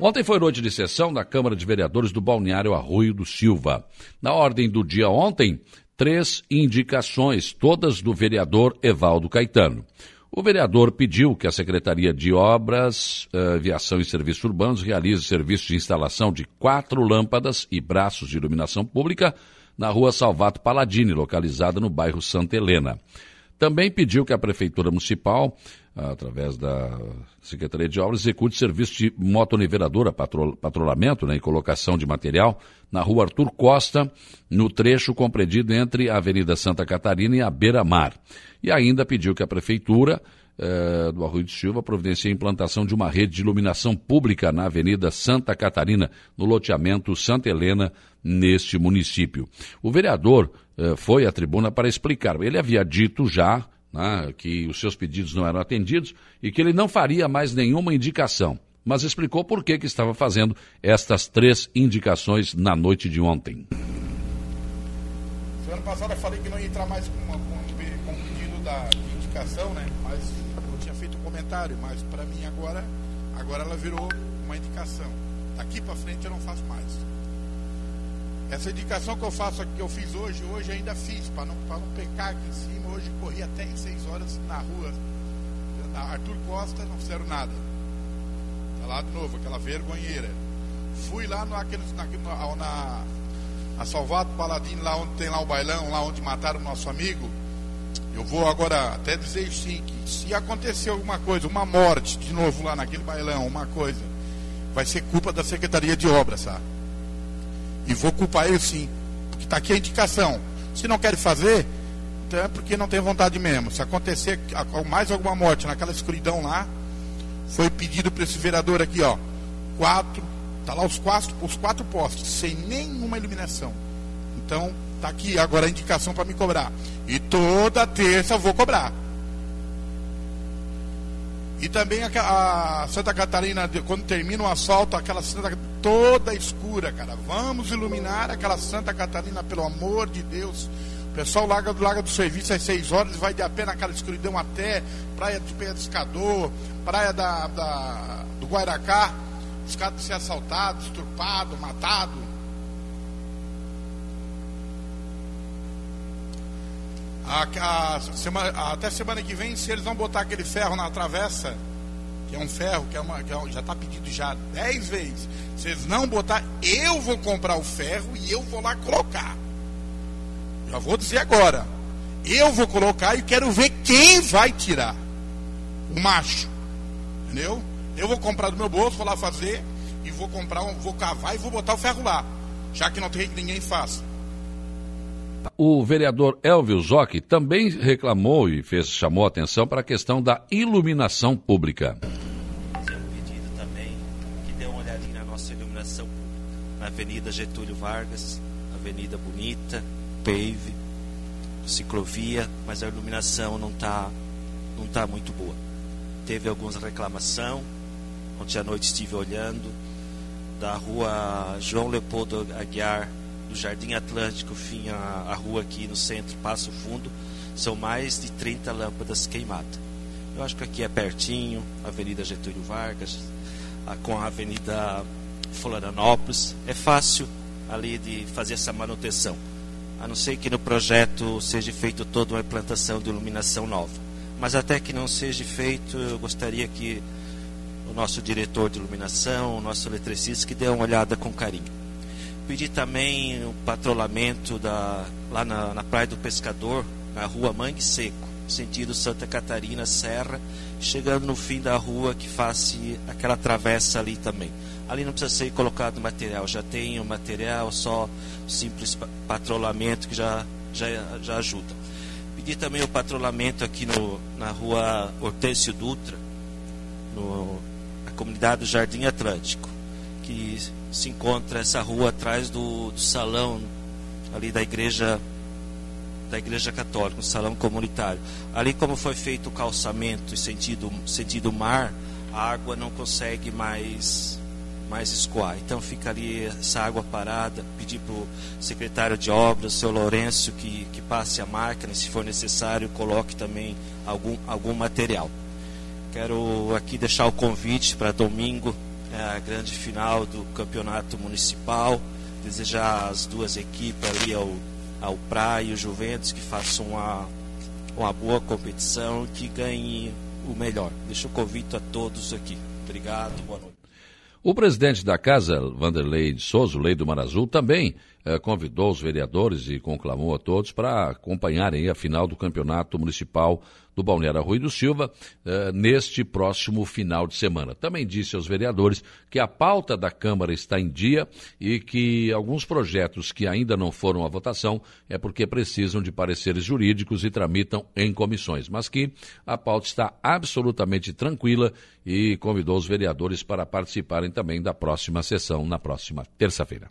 Ontem foi noite de sessão da Câmara de Vereadores do Balneário Arroio do Silva. Na ordem do dia ontem, três indicações, todas do vereador Evaldo Caetano. O vereador pediu que a Secretaria de Obras, eh, Aviação e Serviços Urbanos realize serviço de instalação de quatro lâmpadas e braços de iluminação pública na rua Salvato Paladini, localizada no bairro Santa Helena. Também pediu que a Prefeitura Municipal, através da Secretaria de Obras, execute serviço de motoniveladora, patrol, patrulhamento né, e colocação de material na rua Arthur Costa, no trecho compreendido entre a Avenida Santa Catarina e a Beira Mar. E ainda pediu que a Prefeitura eh, do Arroio de Silva providencie a implantação de uma rede de iluminação pública na Avenida Santa Catarina, no loteamento Santa Helena, neste município. O vereador eh, foi à tribuna para explicar. Ele havia dito já né, que os seus pedidos não eram atendidos e que ele não faria mais nenhuma indicação, mas explicou por que, que estava fazendo estas três indicações na noite de ontem. Semana passada eu falei que não ia entrar mais com, uma, com, com um pedido da, de indicação, né? mas eu tinha feito um comentário, mas para mim agora, agora ela virou uma indicação. Daqui para frente eu não faço mais. Essa indicação que eu faço que eu fiz hoje, hoje ainda fiz, para não, não pecar aqui em cima. Hoje corri até em 6 horas na rua. Na Arthur Costa, não fizeram nada. Tá lá de novo, aquela vergonheira. Fui lá no, aqueles, na, na, na Salvato Paladino, lá onde tem lá o bailão, lá onde mataram o nosso amigo. Eu vou agora até dizer sim que se acontecer alguma coisa, uma morte de novo lá naquele bailão, uma coisa, vai ser culpa da Secretaria de Obras, sabe? E vou culpar ele sim. Porque está aqui a indicação. Se não quer fazer, então é porque não tem vontade mesmo. Se acontecer mais alguma morte naquela escuridão lá, foi pedido para esse vereador aqui, ó. Quatro. Tá lá os quatro, os quatro postes, sem nenhuma iluminação. Então, tá aqui agora a indicação para me cobrar. E toda terça eu vou cobrar. E também a, a, Santa Catarina, quando termina o asfalto, aquela Santa toda escura, cara. Vamos iluminar aquela Santa Catarina, pelo amor de Deus. O pessoal larga do, larga do serviço às 6 horas vai de a pé naquela escuridão até Praia de Pescador, Praia da, da, do Guairacá. Os caras ser assaltados, estrupados, matados. A, a, semana, até semana que vem, se eles vão botar aquele ferro na travessa, que é um ferro, que, é uma, que é, já está pedido já 10 vezes. Se eles não botar, eu vou comprar o ferro e eu vou lá colocar. Já vou dizer agora. Eu vou colocar e quero ver quem vai tirar. O macho. Entendeu? Eu vou comprar do meu bolso, vou lá fazer e vou comprar, vou cavar e vou botar o ferro lá. Já que não tem que ninguém faça. O vereador Elvio Zocchi também reclamou e fez, chamou a atenção para a questão da iluminação pública. Fazer um pedido também que dê uma olhadinha na nossa iluminação pública. Na Avenida Getúlio Vargas, Avenida Bonita, Pave, ciclovia, mas a iluminação não está não tá muito boa. Teve algumas reclamação, ontem à noite estive olhando, da rua João Leopoldo Aguiar do Jardim Atlântico, fim a rua aqui no centro, Passo Fundo, são mais de 30 lâmpadas queimadas. Eu acho que aqui é pertinho, Avenida Getúlio Vargas, a, com a Avenida Florianópolis, é fácil ali de fazer essa manutenção. A não ser que no projeto seja feito toda uma implantação de iluminação nova. Mas até que não seja feito, eu gostaria que o nosso diretor de iluminação, o nosso eletricista, que dê uma olhada com carinho. Pedi também o patrulhamento da, lá na, na Praia do Pescador, na rua Mangue Seco, sentido Santa Catarina Serra, chegando no fim da rua que faz aquela travessa ali também. Ali não precisa ser colocado material, já tem o material, só simples patrulhamento que já, já, já ajuda. Pedi também o patrulhamento aqui no, na rua Hortêncio Dutra, no, comunidade do Jardim Atlântico, que se encontra essa rua atrás do, do salão ali da igreja da igreja católica, um salão comunitário. Ali como foi feito o calçamento em sentido sentido mar, a água não consegue mais mais escoar. Então fica ali essa água parada. Pedir para o secretário de obras, seu Lourenço, que, que passe a máquina, se for necessário, coloque também algum, algum material. Quero aqui deixar o convite para domingo é a grande final do campeonato municipal. Desejar às duas equipes ali ao, ao Praia e o Juventus que façam uma, uma boa competição que ganhe o melhor. Deixa o convite a todos aqui. Obrigado, boa noite. O presidente da casa, Vanderlei de Souza, Lei do Mar Azul, também eh, convidou os vereadores e conclamou a todos para acompanharem a final do Campeonato Municipal do Balneário Rui do Silva eh, neste próximo final de semana. Também disse aos vereadores que a pauta da Câmara está em dia e que alguns projetos que ainda não foram à votação é porque precisam de pareceres jurídicos e tramitam em comissões, mas que a pauta está absolutamente tranquila e convidou os vereadores para participarem também da próxima sessão na próxima terça-feira.